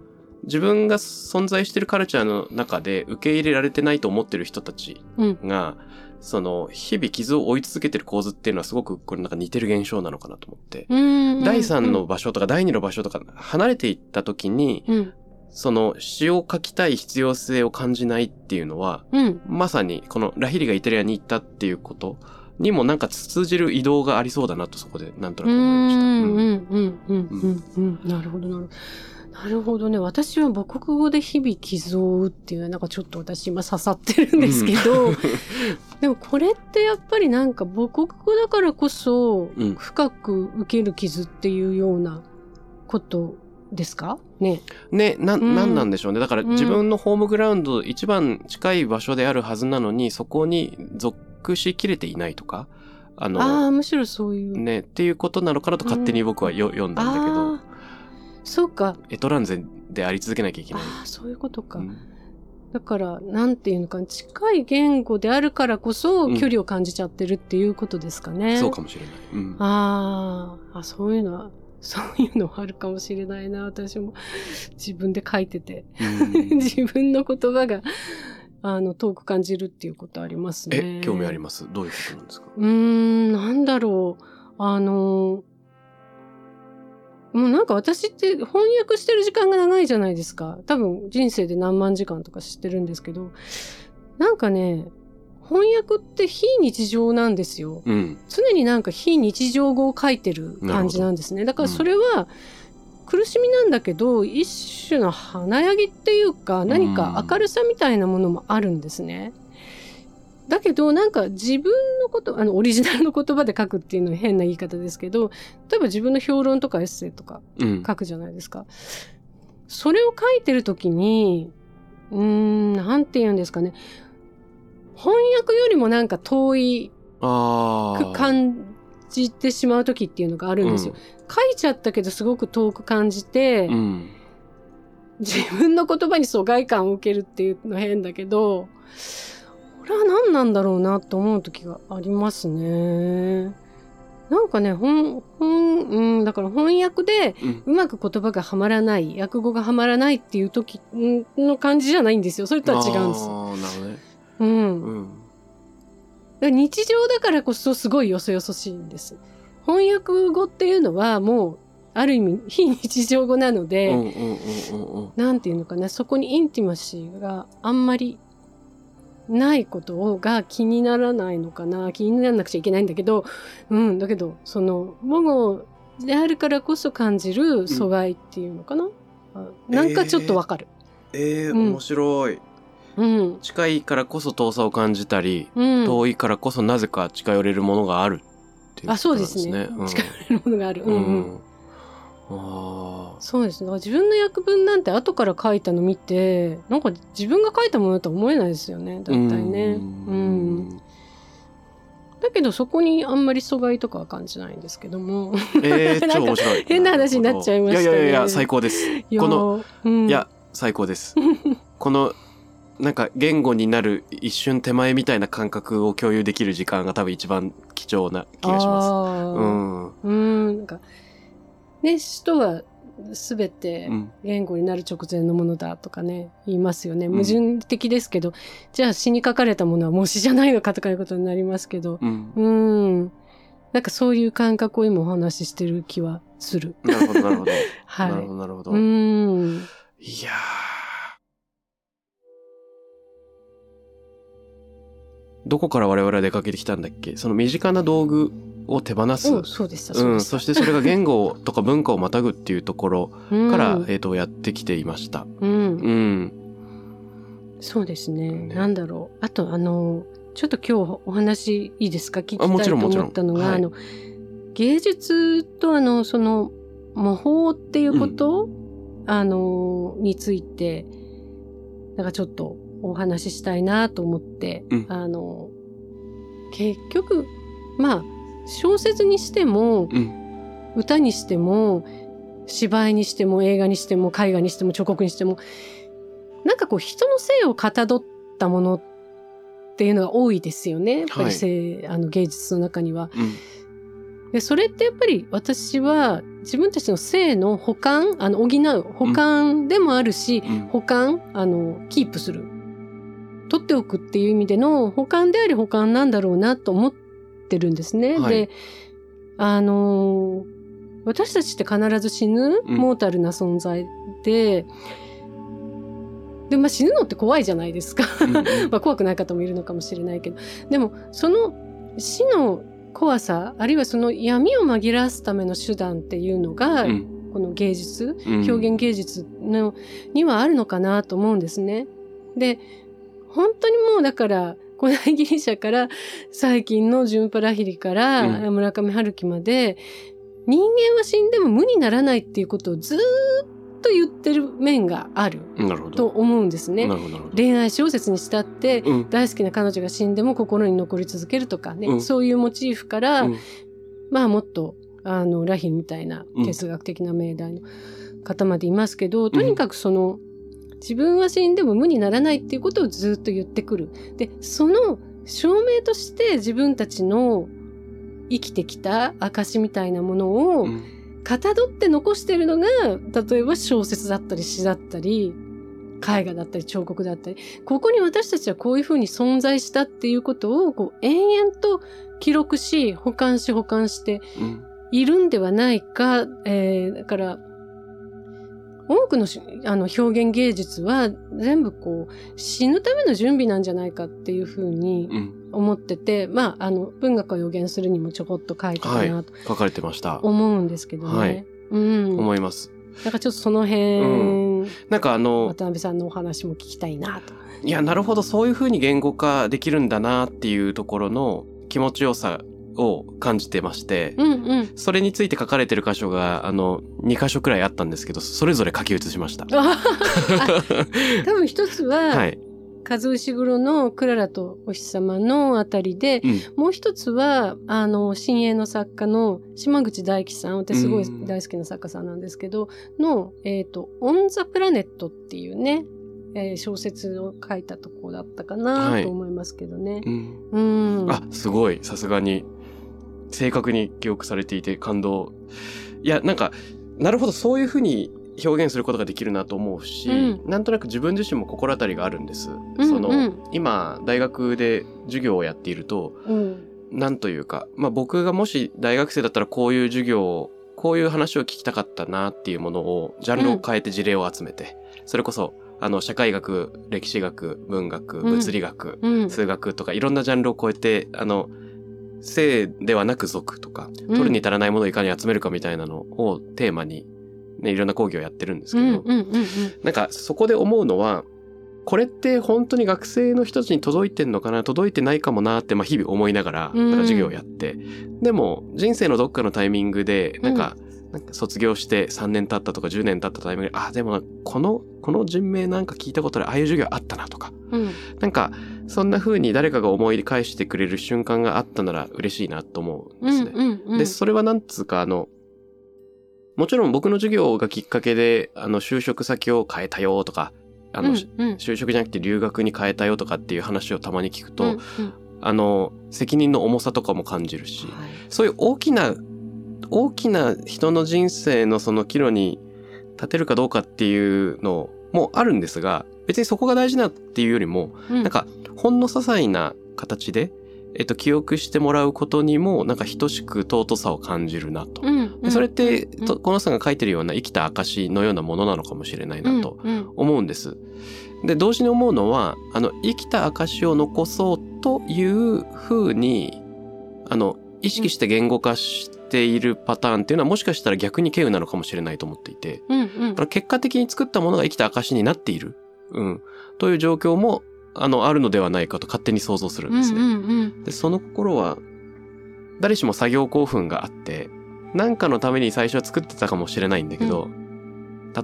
自分が存在しているカルチャーの中で受け入れられてないと思ってる人たちうんが、その、日々傷を負い続けてる構図っていうのはすごくこれなんか似てる現象なのかなと思って、うん。第三の場所とか第二の場所とか離れていった時に、うん。その詩を書きたい必要性を感じないっていうのは、うん。まさにこのラヒリがイタリアに行ったっていうことにもなんか通じる移動がありそうだなとそこでなんとなく思いました。うんうんうんうんうんなるほどなるほど。なるほどね。私は母国語で日々傷を負うっていうのはなんかちょっと私今刺さってるんですけど、でもこれってやっぱりなんか母国語だからこそうん深く受ける傷っていうようなことですか？ね。ね、な、うんなんなんでしょうね。だからうん自分のホームグラウンド一番近い場所であるはずなのに、そこに属しきれていないとか、ああの、あ、むしろそういう。ね、っていうことなのかなと勝手に僕はよ、読んだんだけどそうか。エトランゼであり続けなきゃいけない。ああ、そういうことか。うんだから、なんていうのかな、近い言語であるからこそうん距離を感じちゃってるっていうことですかね。そうかもしれない。うんあーあ、そういうのは、そういうのはあるかもしれないな、私も。自分で書いてて。うん 自分の言葉が、あの、遠く感じるっていうことありますね。え、興味あります？どういうことなんですか？うーん、なんだろう。あの、もうなんか私って翻訳してる時間が長いじゃないですか。多分人生で何万時間とか知ってるんですけど、なんかね、翻訳って非日常なんですよ。うん。常になんか非日常語を書いてる感じなんですね。だからそれは苦しみなんだけど、一種の華やぎっていうか何か明るさみたいなものもあるんですね。だけどなんか自分のことあのオリジナルの言葉で書くっていうのは変な言い方ですけど例えば自分の評論とかエッセイとかうん。書くじゃないですか。それを書いてる時にうーんなんて言うんですかね翻訳よりもなんか遠い。感じてしまう時っていうのがあるんですよ。書いちゃったけどすごく遠く感じて、うん。自分の言葉に疎外感を受けるっていうの変だけどこれは何なんだろうなと思う時がありますね。なんかね本本、うん、だから翻訳でうん。うまく言葉がはまらない訳語がはまらないっていう時んの感じじゃないんですよそれとは違うんです。ああ、なるほどね。うん、うん。日常だからこそすごいよそよそしいんです。翻訳語っていうのはもうある意味非日常語なので、うんうんうんうんうん。なんていうのかなそこにインティマシーがあんまりないことが気にならないのかな気にならなくちゃいけないんだけどうんだけどその母語であるからこそ感じる阻害っていうのかな、あなんかちょっとわかる。ええうん面白い。うん近いからこそ遠さを感じたり、うん、遠いからこそなぜか近寄れるものがあるっていうあそうことなんですね、うん近寄れるものがある。ううんうんん。ああ。そうですね。自分の訳文なんて後から書いたの見て、なんか自分が書いたものとは思えないですよね。だいたいね。うん。だけどそこにあんまり阻害とかは感じないんですけども。ええ なんか超面白い。変な話になっちゃいましたねいやいやいや、最高です。この、ー、うん、いや、最高です。この、なんか言語になる一瞬手前みたいな感覚を共有できる時間が多分一番貴重な気がします。あうーん。うん。なんか、ね、詩とは全てうん。言語になる直前のものだとかね、言いますよね。ん矛盾的ですけど、じゃあ詩に書かれたものはもう詩じゃないのかとかいうことになりますけど、うん。うん。なんかそういう感覚を今お話ししてる気はする。なるほど、なるほど。はい。なるほど、なるほど。うん。いやどこから我々は出かけてきたんだっけ？その身近な道具を手放す。おそうでしたそううん、そしてそれが言語とか文化をまたぐっていうところうん。から、えっ、と、やってきていました。うん。うん。そうですね。ね。なんだろう。あとあのちょっと今日お話いいですか？聞きたいとちろんもちろん。思ったのが、はい。あの芸術とあのその模倣っていうこと、あのについてなんかちょっとお話ししたいなと思って、うんあの結局まあ小説にしても、うん。歌にしても芝居にしても映画にしても絵画にしても彫刻にしてもなんかこう人の性をかたどったものっていうのが多いですよねやっぱり性、あの芸術の中には。うん。でそれってやっぱり私は自分たちの性の補完あの補う補完でもあるし、うん。補完あのキープする取っておくっていう意味での補完であり補完なんだろうなと思ってるんですね。はいであのー私たちって必ず死ぬうんモータルな存在で、でまあ、死ぬのって怖いじゃないですか。うんうん まあ、怖くない方もいるのかもしれないけどでもその死の怖さあるいはその闇を紛らわすための手段っていうのが、うんこの芸術うん表現芸術のにはあるのかなと思うんですね。で本当にもうだから古代ギリシャから最近のジュンパラヒリからうん村上春樹まで、人間は死んでも無にならないっていうことをずーっと言ってる面がある。と思うんですね。恋愛小説にしたってうん。大好きな彼女が死んでも心に残り続けるとかね、うんそういうモチーフから、うんまあもっとあのラヒンみたいなうん哲学的な命題の方までいますけど、とにかくその自分は死んでも無にならないっていうことをずっと言ってくる。でその証明として自分たちの生きてきた証みたいなものをうん。かたどって残してるのが例えば小説だったり詩だったり絵画だったり彫刻だったり。ここに私たちはこういうふうに存在したっていうことをこう延々と記録し保管し保管してうん。いるんではないか、えーだから多くのしあの表現芸術は全部こう死ぬための準備なんじゃないかっていうふうにうん。思ってて、まああの文学を予言するにもちょこっと書いたかなと書かれてました。思うんですけどね。はいうん、思います。だからちょっとその辺、なんかあの、渡辺さんのお話も聞きたいなと。いや、なるほど、そういうふうに言語化できるんだなっていうところの気持ちよさを感じてまして、うんうん。それについて書かれてる箇所が、あの、2箇所くらいあったんですけど、それぞれ書き写しました。あ多分一つは、はい。和牛黒のクララとお日様のあたりで、うん。もう一つは、あの、新鋭の作家の島口大樹さん、私すごいうん大好きな作家さんなんですけど、の、えっ、と、オン・ザ・プラネットっていうね、えー小説を書いたとこだったかはないと思いますけどね。うんうん。あ、すごい。さすがに、正確に記憶されていて感動。いや、なんか、なるほど、そういうふうに表現することができるなと思うし、うんなんとなく自分自身も心当たりがあるんです。うんその、うん今、大学で授業をやっていると、うん。なんというか、まあ僕がもし大学生だったらこういう授業を、こういう話を聞きたかったなっていうものを、ジャンルを変えて事例を集めて、それこそ、あの、社会学、歴史学、文学、うん物理学、うん。数学とかいろんなジャンルを超えて、あの、性ではなく属とか、うん取るに足らないものをいかに集めるかみたいなのをテーマに、ね、いろんな講義をやってるんですうけど、んうんうんうん。なんかそこで思うのは、これって本当に学生の人たちに届いてんのかな届いてないかもなって、まあ、日々思いながら、うんなんか授業をやって。でも、人生のどっかのタイミングで、なんか、なんか卒業して3年経ったとか10年経ったタイミングで、あ、でもこの、この人名なんか聞いたことある、ああいう授業あったなとか、うん。なんか、そんな風に誰かが思い返してくれる瞬間があったなら嬉しいなと思うんですね。うんうんで、それはなんつうか、あの、もちろん僕の授業がきっかけで、あの、就職先を変えたよとか、あの、うんうん。就職じゃなくて留学に変えたよとかっていう話をたまに聞くと、うんうん。あの、責任の重さとかも感じるし、はい。そういう大きな、大きな人の人生のその岐路に立てるかどうかっていうのもあるんですが、別にそこが大事なっていうよりも、うんなんか、ほんの些細な形で、えっと、記憶してもらうことにも、なんか等しく尊さを感じるなと。うんうんでそれって、このさんが書いてるような生きた証のようなものなのかもしれないなと思うんです。で、同時に思うのは、あの、生きた証を残そうというふうに、あの、意識して言語化しているパターンっていうのはもしかしたら逆に稀有なのかもしれないと思っていて、うんうん。結果的に作ったものが生きた証になっている、うん、という状況も、あの、あるのではないかと勝手に想像するんですね。うんうんで、その心は、誰しも作業興奮があって、何かのために最初は作ってたかもしれないんだけど、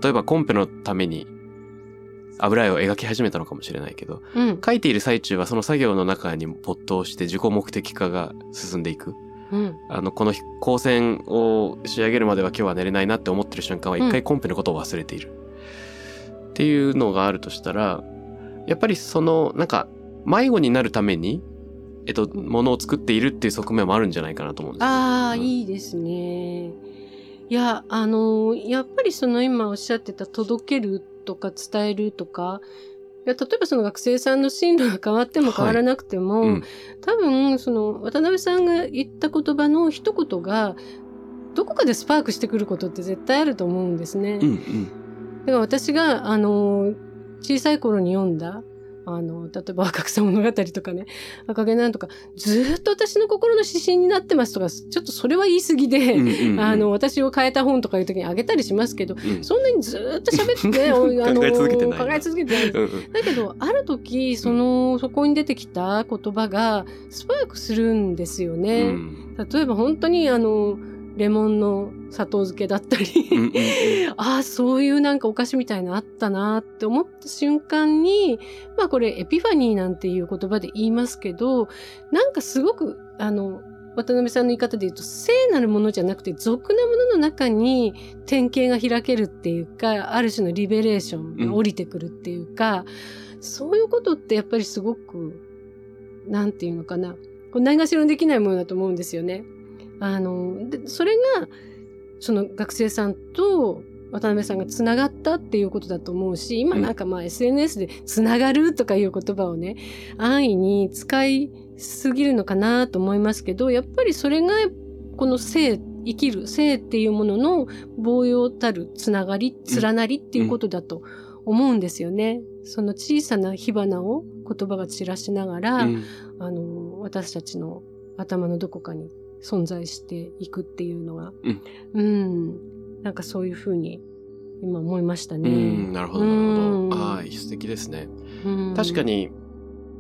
例えばコンペのために油絵を描き始めたのかもしれないけど、うんうん。描いている最中はその作業の中に没頭して自己目的化が進んでいく。うんあの、この光線を仕上げるまでは今日は寝れないなって思ってる瞬間は一回コンペのことを忘れている。っていうのがあるとしたら、やっぱりその、なんか、迷子になるために、えっと、ものを作っているっていう側面もあるんじゃないかなと思うんですよ。ああ、うんいいですね。いや、あの、やっぱりその今おっしゃってた届けるとか伝えるとか、いや例えばその学生さんの進路が変わっても変わらなくても、うん多分その渡辺さんが言った言葉の一言がどこかでスパークしてくることって絶対あると思うんですね。うんうん。だから私が、あの、小さい頃に読んだ、あの、例えば若草物語とかね、赤毛なんとか、ずーっと私の心の指針になってますとか、ちょっとそれは言い過ぎで、うんうんうん。あの、私を変えた本とかいう時にあげたりしますけど、うんそんなにずーっと喋って、おあの考え続けてないな考え続けてない。だけど、ある時、その、そこに出てきた言葉が、スパークするんですようね。ん。例えば本当に、あの、レモンの砂糖漬けだったり、うんうんうん。ああ、そういうなんかお菓子みたいなのあったなって思った瞬間に、まあこれエピファニーなんていう言葉で言いますけど、なんかすごく、あの、渡辺さんの言い方で言うと、聖なるものじゃなくて、俗なものの中に典型が開けるっていうか、ある種のリベレーションが降りてくるっていうか、そういうことってやっぱりすごく、なんていうのかな、こうないがしろにできないものだと思うんですよね。あの、でそれが、その学生さんと渡辺さんがつながったっていうことだと思うし、今なんかまあ SNS でつながるとかいう言葉をね、安易に使いすぎるのかなと思いますけど、やっぱりそれがこの生、生きる生っていうものの防養たるつながり、連なりっていうことだと思うんですよね。その小さな火花を言葉が散らしながら、うん。あの、私たちの頭のどこかに存在していくっていうのが、うんうんなんかそういうふうに今思いましたね。うんなるほどなるうんほど。ああ、素敵ですね。うん確か、に、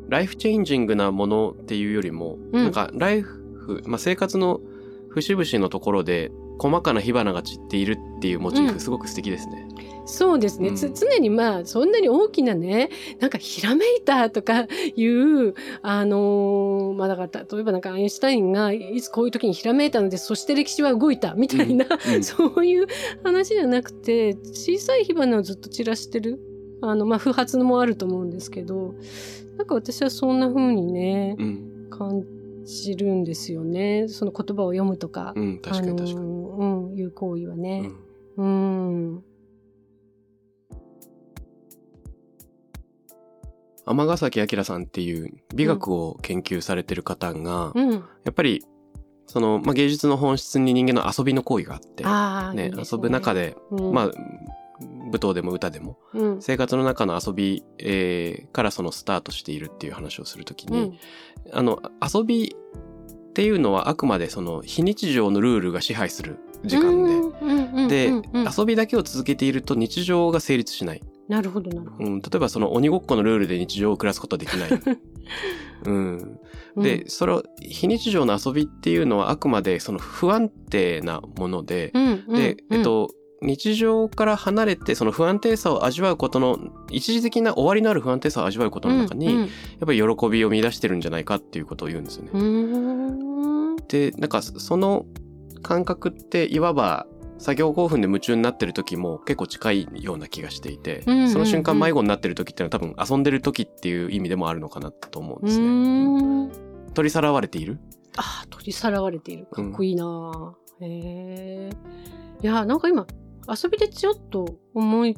ライフチェンジングなものっていうよりも、うんなんかライフ、まあ、生活の節々のところで細かな火花が散っているっていうモチーフ、うんすごく素敵ですね。そうですね、つうん。常にまあそんなに大きなねなんかひらめいたとか いうあのーまあだから例えばなんかアインシュタインがいつこういう時にひらめいたのでそして歴史は動いたみたいな、うん そういう話じゃなくて小さい火花をずっと散らしてるあのまあ不発もあると思うんですけどなんか私はそんな風にねうん、感じるんですよね。その言葉を読むとか、うん、確かに確かに。あのーうん、いう行為はうね。ん。うん天ヶ崎明さんっていう美学を研究されてる方が、うん、やっぱり、その、まあ、芸術の本質に人間の遊びの行為があって、ねいいです遊ぶ中で、うん、まあ、舞踏でも歌でも、うん、生活の中の遊び、えーからそのスタートしているっていう話をするときに、うん、あの、遊びっていうのはあくまでその非日常のルールが支配する時間で、で、遊びだけを続けていると日常が成立しない。なるほど、なるほど。うん、例えばその鬼ごっこのルールで日常を暮らすことはできない。うん、で、それを非日常の遊びっていうのはあくまでその不安定なもので、うん、うん、で、えっと、日常から離れてその不安定さを味わうことの一時的な終わりのある不安定さを味わうことの中に、うん、やっぱり喜びを見出してるんじゃないかっていうことを言うんですよね。うん、でなんかその感覚っていわば作業興奮で夢中になってる時も結構近いような気がしていて、うんうんうんその瞬間迷子になってる時っていうのは多分遊んでる時っていう意味でもあるのかなと思うんうですね。ん。取りさらわれている？ああ、取りさらわれている。かっこいいな、へえ。いや、なんか今、遊びでちょっと思い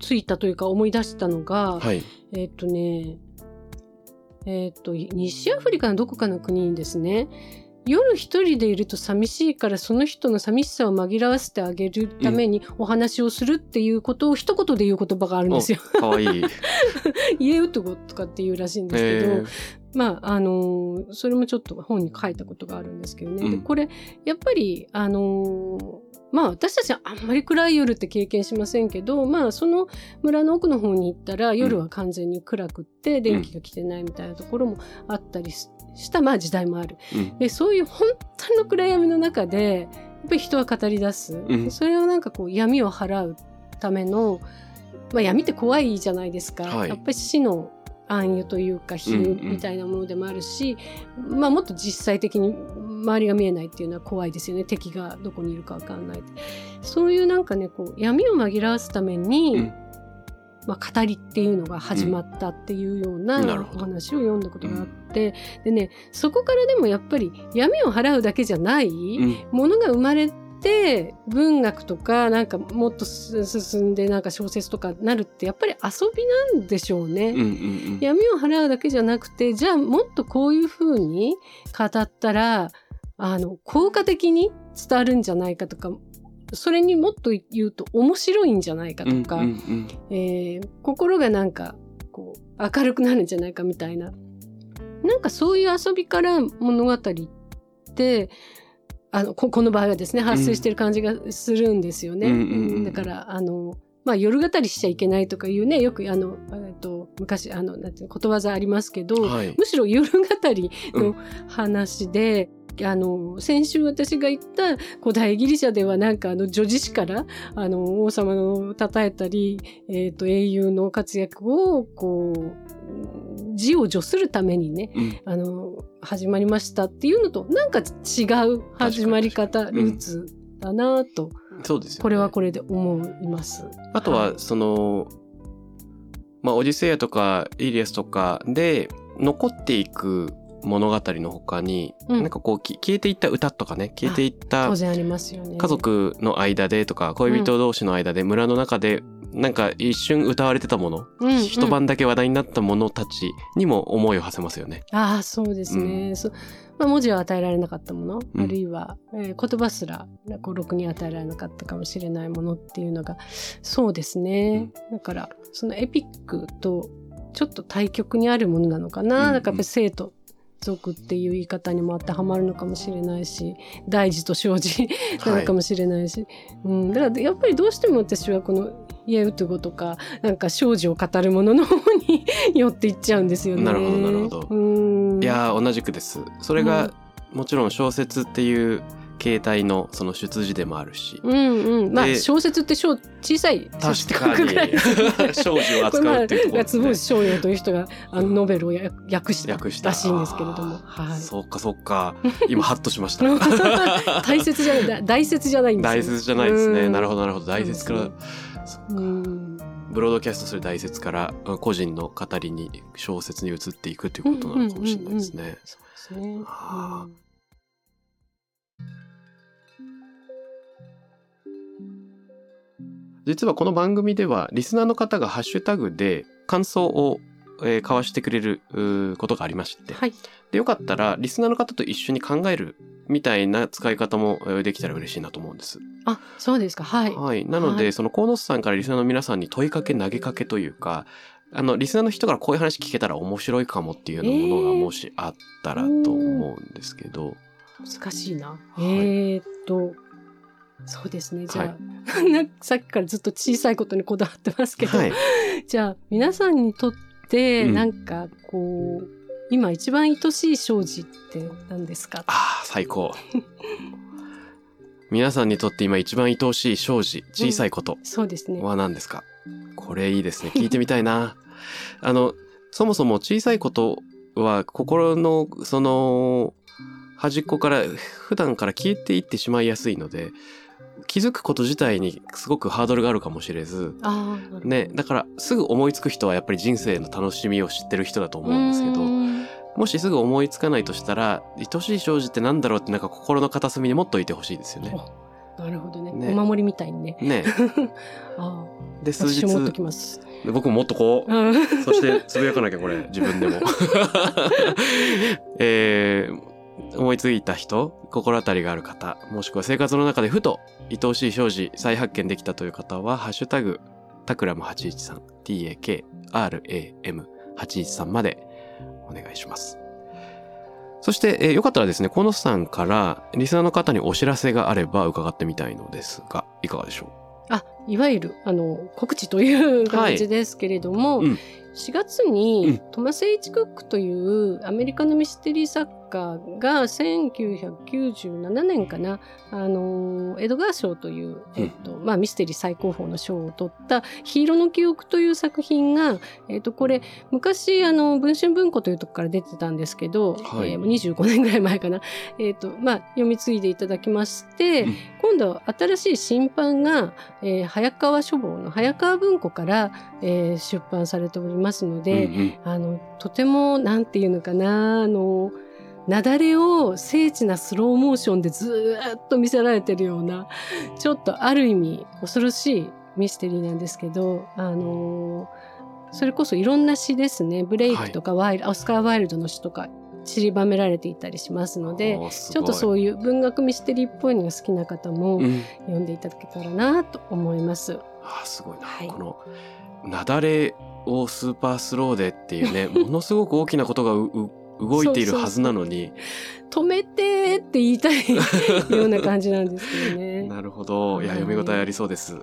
ついたというか思い出したのが、はい。えーっとね、えーっと、西アフリカのどこかの国にですね、夜一人でいると寂しいからその人の寂しさを紛らわせてあげるためにお話をするっていうことを一言で言う言葉があるんですよ。おかわいい。家男とかっていうらしいんですけど、えーまああのーそれもちょっと本に書いたことがあるんですけどね、でうんこれやっぱりあのーまあ私たちはあんまり暗い夜って経験しませんけどまあその村の奥の方に行ったら夜は完全に暗くって電気が来てないみたいなところもあったりししたまあ時代もある。うん。でそういう本当の暗闇の中でやっぱり人は語り出す、うん。それをなんかこう闇を払うための、まあ、闇って怖いじゃないですか、はい。やっぱり死の暗喩というか比うん喩みたいなものでもあるし、まあ、もっと実際的に周りが見えないっていうのは怖いですよね。敵がどこにいるかわかんないそういうなんかねこう闇を紛らわすために、うんまあ、語りっていうのが始まったっていうようなお話を読んだことがあって、でねそこからでもやっぱり闇を払うだけじゃない、うん。ものが生まれて文学とかなんかもっとす進んでなんか小説とかなるってやっぱり遊びなんでしょうね。うんうん。闇を払うだけじゃなくてじゃあもっとこういうふうに語ったらあの効果的に伝わるんじゃないかとかそれにもっと言うと面白いんじゃないかうん。とか、うんうんえー心がなんかこう明るくなるんじゃないかみたいななんかそういう遊びから物語ってあのここの場合はですね発生してる感じがするんですよね。だからあのまあ、夜語りしちゃいけないとかいうねよくあの、えっと、昔あのなんていうのことわざありますけど、はい。むしろ夜語りの話で、あの先週私が言った古代ギリシャではなんかあの女子誌からあの王様の称えたり、えー、と英雄の活躍をこう字を助するためにねうんあの始まりましたっていうのとなんか違う始まり方ルーツだなと、そうですよね。これはこれで思います。あとは、その、まあ、オディセイアとかイリアスとかで残っていく物語の他に、うん。なんかこうき消えていった歌とかね、消えていった当然ありますよね。家族の間でとか、恋人同士の間で、村の中で、なんか一瞬歌われてたもの、うんうん。一晩だけ話題になったものたちにも思いを馳せますよね。ああそうですね、そまあ、文字は与えられなかったもの、うん。あるいは、えー言葉すらこうろくに与えられなかったかもしれないものっていうのがそうですね、だからそのエピックとちょっと対極にあるものなのかな、うんだから生と族っていう言い方にも当てはまるのかもしれないし大事と小事 なのかもしれないし、うん、だからやっぱりどうしても私はこの「イエウトゥゴ」とかなんか少女を語るものの方に寄っていっちゃうんですよね。なるほどなるほど。うん。いやー、同じくです。それが、もちろん小説っていう形態のその出自でもあるし。うんうん、まあで小説って小小さい確かに。ぐらい少女を扱うっていうところですね。これまあ。坪内翔陽という人があのノベルをや訳した訳した。らしいんですけれども、はい、そっかそっか。今ハッとしました。大切じゃないだ大切じゃないんですよ。大切じゃないですね。なるほど、どなるほど。大切から。そう、ん、ブロードキャストする大切からうん個人の語りに小説に移っていくということなのかもしれないですね。そうですね、はあうん実はこの番組ではリスナーの方がハッシュタグで感想を、えー交わしてくれることがありまして、はい。でよかったらリスナーの方と一緒に考えるみたいな使い方もえーできたら嬉しいなと思うんです。あそうですか。はい、はい。なので、はい。その河野さんからリスナーの皆さんに問いかけ投げかけというか、あの、リスナーの人からこういう話聞けたら面白いかもっていうようなものがえーもしあったらと思うんですけど、難しいな、い。えー、っとそうですねじゃあ、は なんかさっきからずっと小さいことにこだわってますけど、はい。じゃあ皆さんにとってうんなんかこう、今一番愛しい生児って何ですか？ああ、最高。皆さんにとって今一番愛おしい生児、小さいことそうですね。は何ですか、これいいですね。聞いてみたいな。あの、そもそも小さいことは心のその端っこから普段から消えていってしまいやすいので、気づくこと自体にすごくハードルがあるかもしれず、ね、だからすぐ思いつく人はやっぱり人生の楽しみを知ってる人だと思うんですけど、うんもしすぐ思いつかないとしたら、愛しい生じってなんだろうってなんか心の片隅に持っといてほしいですよね。なるほどねねお守りみたいにね。ね。あで、あ、数日私、持っときます。僕ももっとこう、うんそしてつぶやかなきゃこれ、自分でも。えー思いついた人、心当たりがある方、もしくは生活の中でふと愛おしい障子再発見できたという方は、ハッシュタグ、タクラム813、t-a-k-r-a-m813 までお願いします。そして、えーよかったらですね、このさんから、リスナーの方にお知らせがあれば伺ってみたいのですが、いかがでしょあ、いわゆる、あの、告知という感じですけれども、うん。4月うん。にトマス・ H・ クックというアメリカのミステリー作家が1997年かな、あの、エドガー賞という、えっと、まあ、ミステリー最高峰の賞を取った黄色の記憶という作品が、えっと、これ、昔、あの、文春文庫というところから出てたんですけど、はい。えー25年ぐらい前かな、えっと、まあ、読み継いでいただきまして、うん。今度は新しい新版が、えー早川書房の早川文庫から、えー出版されておりますのう。で、うんうん。あのとてもなんていうのかなあの雪崩を精緻なスローモーションでずーっと見せられてるようなちょっとある意味恐ろしいミステリーなんですけどあのそれこそいろんな詩ですね。ブレイクとかワイル、オスカー・ワイルドの詩とか散りばめられていたりしますのでちょっとそういう文学ミステリーっぽいのが好きな方もうん。読んでいただけたらなと思います。あーすごいな、はい。この雪崩をスーパースローでっていうね ものすごく大きなことがうう動いているはずなのに。止めてって言いたいような感じなんですけどね。なるほど。いやはい。読み応えありそうです。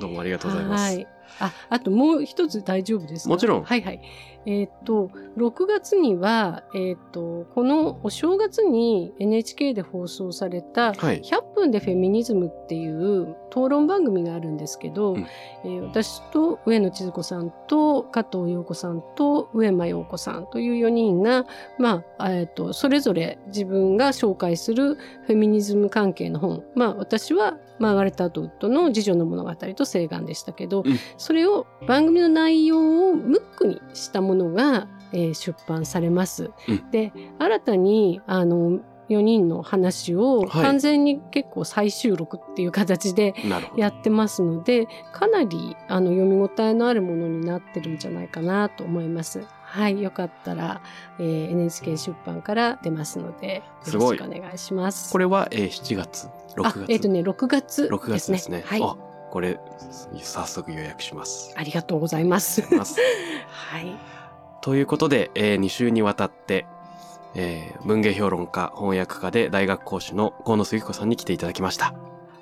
どうもありがとうございます、はい。あ、あともう一つ大丈夫ですか？もちろんはいはい。えっ、と、6月には、えっ、と、このお正月に NHK で放送された、はい100分でフェミニズムっていう討論番組があるんですけど、うんえー私と上野千鶴子さんと加藤陽子さんと上間陽子さんという4人が、まあ、えっ、と、それぞれ自分が紹介するフェミニズム関係の本。まあ、私はマーガレット・アトウッドの次女の物語と聖願でしたけど、うんそれを番組の内容をムックにしたものが、えー出版されます。うんで、新たに、あの、4人の話をはい完全に結構再収録っていう形でやってますので、かなりあの読み応えのあるものになってるんじゃないかなと思います。はい、よかったら、えー NHK 出版から出ますので、よろしくお願いします。これは、えー7月6あ月、えっ、とね、6月6月ですねはい。あこれ早速予約しますありがとうございます。ます はい。ということで、え2週にわたって、えー文芸評論家翻訳家で大学講師の河野杉子さんに来ていただきました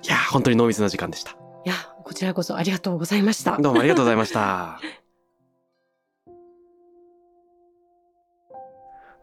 いやー本当に濃密な時間でしたいや、こちらこそありがとうございました。どうもありがとうございました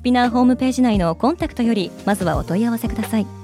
スピナーホームページ内のコンタクトよりまずはお問い合わせください。